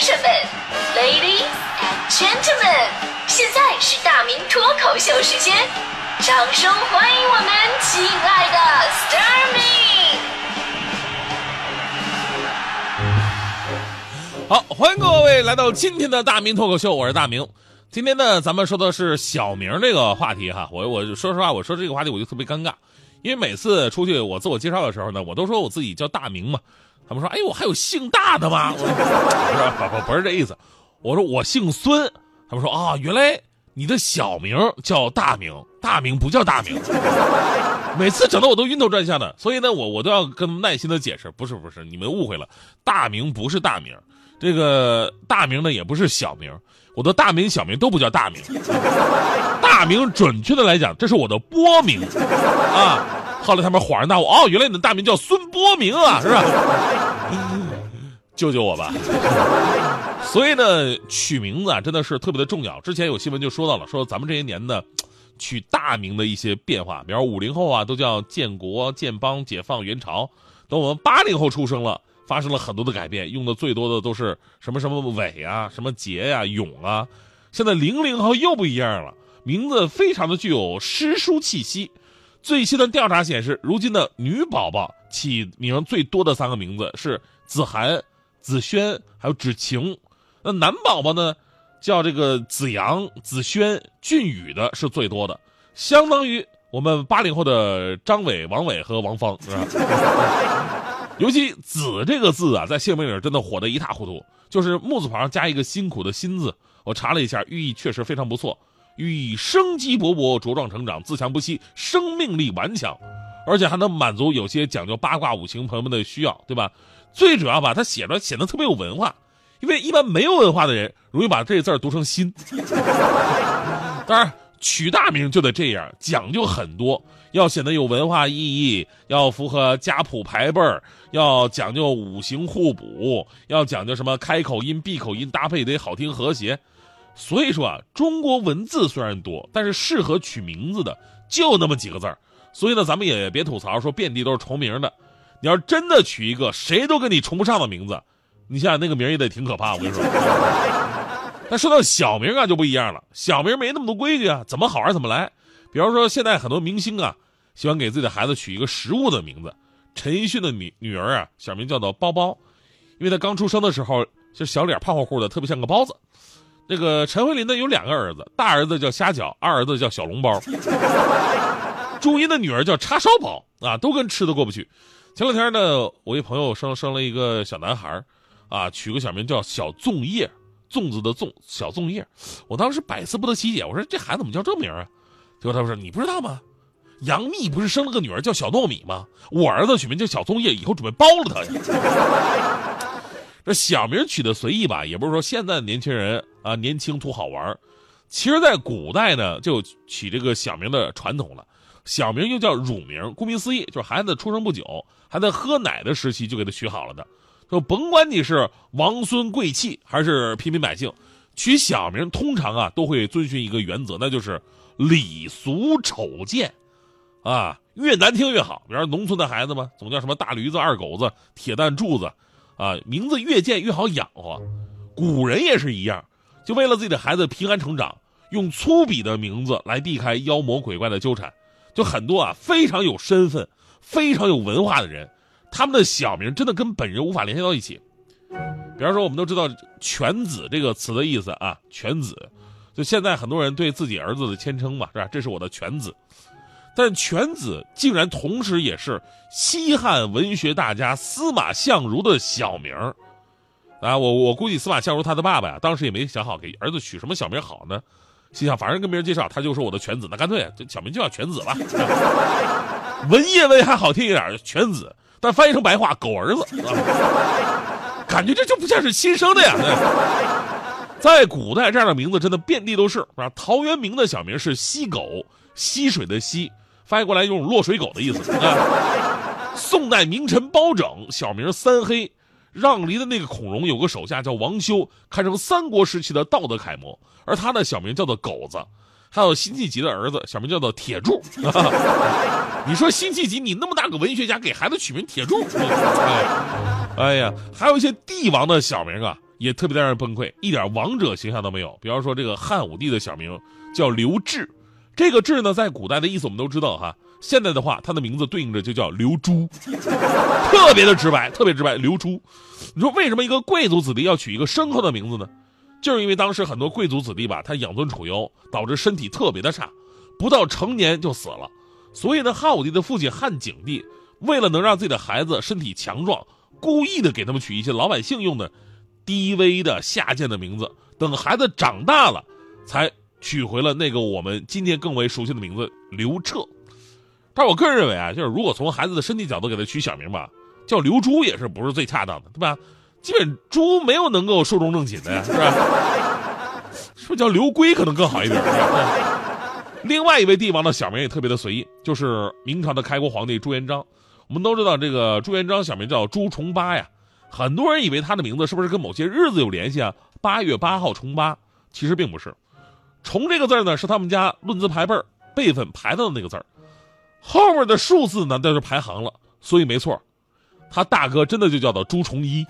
先生们，Ladies and Gentlemen，现在是大明脱口秀时间，掌声欢迎我们亲爱的 s t a r m y 好，欢迎各位来到今天的大明脱口秀，我是大明。今天呢，咱们说的是小明这个话题哈。我我说实话，我说这个话题我就特别尴尬，因为每次出去我自我介绍的时候呢，我都说我自己叫大明嘛。他们说：“哎，我还有姓大的吗？”我说：“不不不是这意思，我说我姓孙。”他们说：“啊，原来你的小名叫大明，大名不叫大明。”每次整的我都晕头转向的，所以呢，我我都要跟耐心的解释，不是不是，你们误会了，大明不是大名，这个大名呢也不是小名，我的大名小名都不叫大名，大名准确的来讲，这是我的播名啊。后来他们恍然大悟，哦，原来你的大名叫孙波明啊，是吧？救救我吧！所以呢，取名字啊，真的是特别的重要。之前有新闻就说到了，说咱们这些年呢，取大名的一些变化，比如五零后啊，都叫建国、建邦、解放、元朝；等我们八零后出生了，发生了很多的改变，用的最多的都是什么什么伟啊、什么杰呀、勇啊。现在零零后又不一样了，名字非常的具有诗书气息。最新的调查显示，如今的女宝宝起名最多的三个名字是子涵、子轩，还有芷晴。那男宝宝呢，叫这个子阳、子轩、俊宇的是最多的，相当于我们八零后的张伟、王伟和王芳，是吧？尤其“子”这个字啊，在姓名里真的火得一塌糊涂，就是木字旁加一个辛苦的“辛”字。我查了一下，寓意确实非常不错。寓意生机勃勃、茁壮成长、自强不息、生命力顽强，而且还能满足有些讲究八卦五行朋友们的需要，对吧？最主要吧，他写着显得特别有文化，因为一般没有文化的人容易把这字读成心。当然，取大名就得这样，讲究很多，要显得有文化意义，要符合家谱排辈儿，要讲究五行互补，要讲究什么开口音、闭口音搭配得好听和谐。所以说啊，中国文字虽然多，但是适合取名字的就那么几个字儿。所以呢，咱们也别吐槽说遍地都是重名的。你要真的取一个谁都跟你重不上的名字，你想想那个名也得挺可怕。我跟你说，那说到小名啊就不一样了，小名没那么多规矩啊，怎么好玩怎么来。比方说现在很多明星啊，喜欢给自己的孩子取一个食物的名字。陈奕迅的女女儿啊，小名叫做包包，因为她刚出生的时候就小脸胖乎乎的，特别像个包子。那个陈慧琳呢有两个儿子，大儿子叫虾饺，二儿子叫小笼包。朱茵的女儿叫叉烧包啊，都跟吃的过不去。前两天呢，我一朋友生生了一个小男孩啊，取个小名叫小粽叶，粽子的粽，小粽叶。我当时百思不得其解，我说这孩子怎么叫这名啊？结果他说你不知道吗？杨幂不是生了个女儿叫小糯米吗？我儿子取名叫小粽叶，以后准备包了他。这小名取的随意吧，也不是说现在的年轻人啊年轻图好玩其实，在古代呢，就起这个小名的传统了。小名又叫乳名，顾名思义，就是孩子出生不久还在喝奶的时期就给他取好了的。就甭管你是王孙贵戚还是平民百姓，取小名通常啊都会遵循一个原则，那就是礼俗丑贱，啊，越难听越好。比如农村的孩子嘛，总叫什么大驴子、二狗子、铁蛋柱子。啊，名字越贱越好养活，古人也是一样，就为了自己的孩子平安成长，用粗鄙的名字来避开妖魔鬼怪的纠缠。就很多啊，非常有身份、非常有文化的人，他们的小名真的跟本人无法联系到一起。比方说，我们都知道“犬子”这个词的意思啊，“犬子”，就现在很多人对自己儿子的谦称嘛，是吧？这是我的犬子。但犬子竟然同时也是西汉文学大家司马相如的小名啊！我我估计司马相如他的爸爸呀，当时也没想好给儿子取什么小名好呢，心想反正跟别人介绍，他就说我的犬子，那干脆小名就叫犬子吧，文言文还好听一点，犬子，但翻译成白话，狗儿子，感觉这就不像是亲生的呀。在古代，这样的名字真的遍地都是啊。陶渊明的小名是溪狗，溪水的溪。翻译过来用落水狗的意思啊。宋代名臣包拯小名三黑，让梨的那个孔融有个手下叫王修，堪称三国时期的道德楷模，而他的小名叫做狗子。还有辛弃疾的儿子小名叫做铁柱。你说辛弃疾，你那么大个文学家，给孩子取名铁柱？哎呀，还有一些帝王的小名啊，也特别的让人崩溃，一点王者形象都没有。比方说这个汉武帝的小名叫刘志，这个志呢，在古代的意思我们都知道哈。现在的话，他的名字对应着就叫刘珠，特别的直白，特别直白。刘珠，你说为什么一个贵族子弟要取一个牲口的名字呢？就是因为当时很多贵族子弟吧，他养尊处优，导致身体特别的差，不到成年就死了。所以呢，汉武帝的父亲汉景帝为了能让自己的孩子身体强壮，故意的给他们取一些老百姓用的低微的下贱的名字。等孩子长大了，才取回了那个我们今天更为熟悉的名字刘彻。但我个人认为啊，就是如果从孩子的身体角度给他取小名吧，叫刘珠也是不是最恰当的，对吧？基本猪没有能够寿终正寝的呀，是吧？是不是叫刘龟可能更好一点？另外一位帝王的小名也特别的随意，就是明朝的开国皇帝朱元璋。我们都知道这个朱元璋小名叫朱重八呀，很多人以为他的名字是不是跟某些日子有联系啊？八月八号重八，其实并不是。重这个字呢，是他们家论资排辈辈分排到的那个字儿。后面的数字呢，那是排行了，所以没错，他大哥真的就叫做朱重一，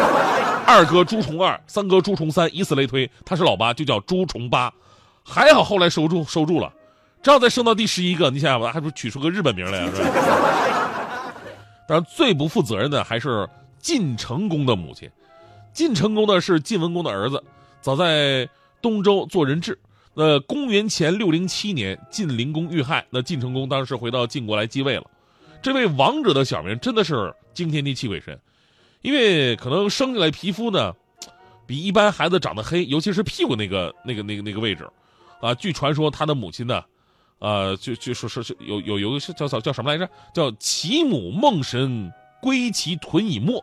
二哥朱重二，三哥朱重三，以此类推，他是老八，就叫朱重八。还好后来收住收住了，这样再升到第十一个，你想想吧，还不取出个日本名来呀？是吧？当然，最不负责任的还是晋成公的母亲。晋成公呢是晋文公的儿子，早在东周做人质。那公元前六零七年，晋灵公遇害，那晋成公当时回到晋国来继位了。这位王者的小名真的是惊天地泣鬼神，因为可能生下来皮肤呢，比一般孩子长得黑，尤其是屁股那个那个那个那个位置，啊，据传说他的母亲呢，呃，就就说说是有有有个叫叫叫什么来着？叫其母梦神归其臀以没，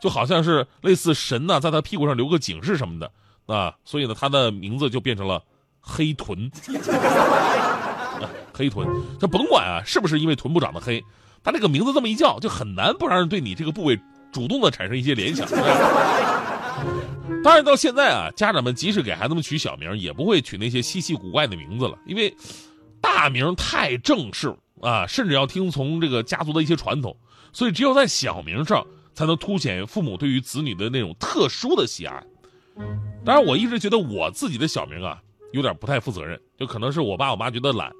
就好像是类似神呐，在他屁股上留个警示什么的啊，所以呢，他的名字就变成了。黑臀，啊黑臀，这甭管啊，是不是因为臀部长得黑，他这个名字这么一叫，就很难不让人对你这个部位主动的产生一些联想。当然，到现在啊，家长们即使给孩子们取小名，也不会取那些稀奇古怪的名字了，因为大名太正式啊，甚至要听从这个家族的一些传统，所以只有在小名上才能凸显父母对于子女的那种特殊的喜爱。当然，我一直觉得我自己的小名啊。有点不太负责任，就可能是我爸我妈觉得懒，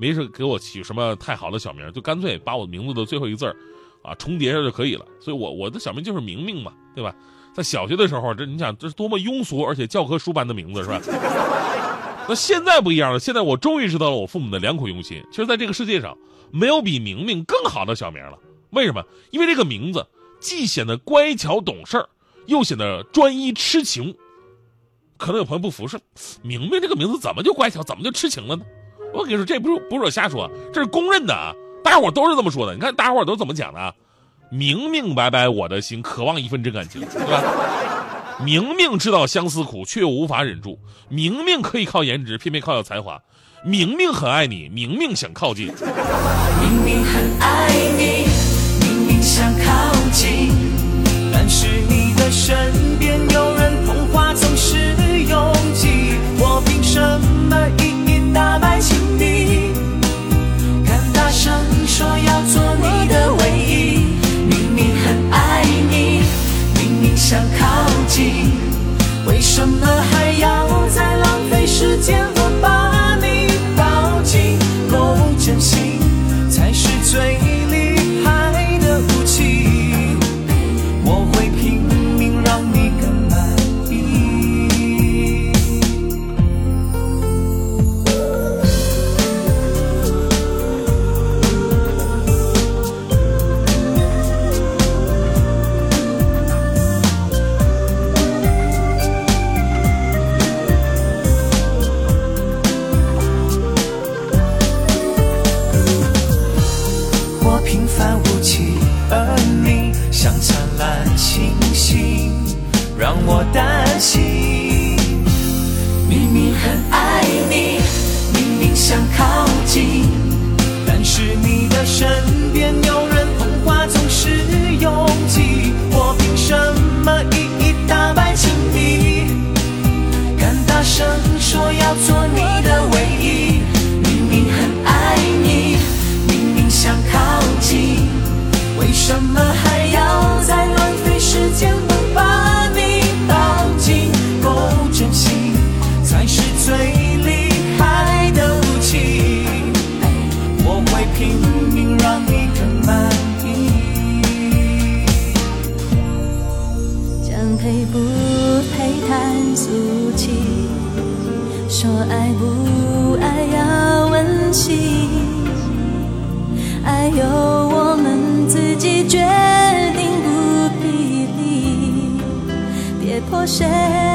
没事给我起什么太好的小名，就干脆把我名字的最后一个字儿，啊重叠上就可以了。所以，我我的小名就是明明嘛，对吧？在小学的时候，这你想这是多么庸俗而且教科书般的名字，是吧？那现在不一样了，现在我终于知道了我父母的良苦用心。其实，在这个世界上，没有比明明更好的小名了。为什么？因为这个名字既显得乖巧懂事儿，又显得专一痴情。可能有朋友不服，说明明这个名字怎么就乖巧，怎么就痴情了呢？我跟你说，这不是不是我瞎说，这是公认的啊，大家伙都是这么说的。你看大家伙都怎么讲的啊？明明白白我的心，渴望一份真感情，对吧？明明知道相思苦，却又无法忍住；明明可以靠颜值，偏偏靠有才华；明明很爱你，明明想靠近。明明很爱你，明明想靠近，但是你的身漫无期而你像灿烂星星让我担心明明很爱你明明想靠近但是你的身边有谁？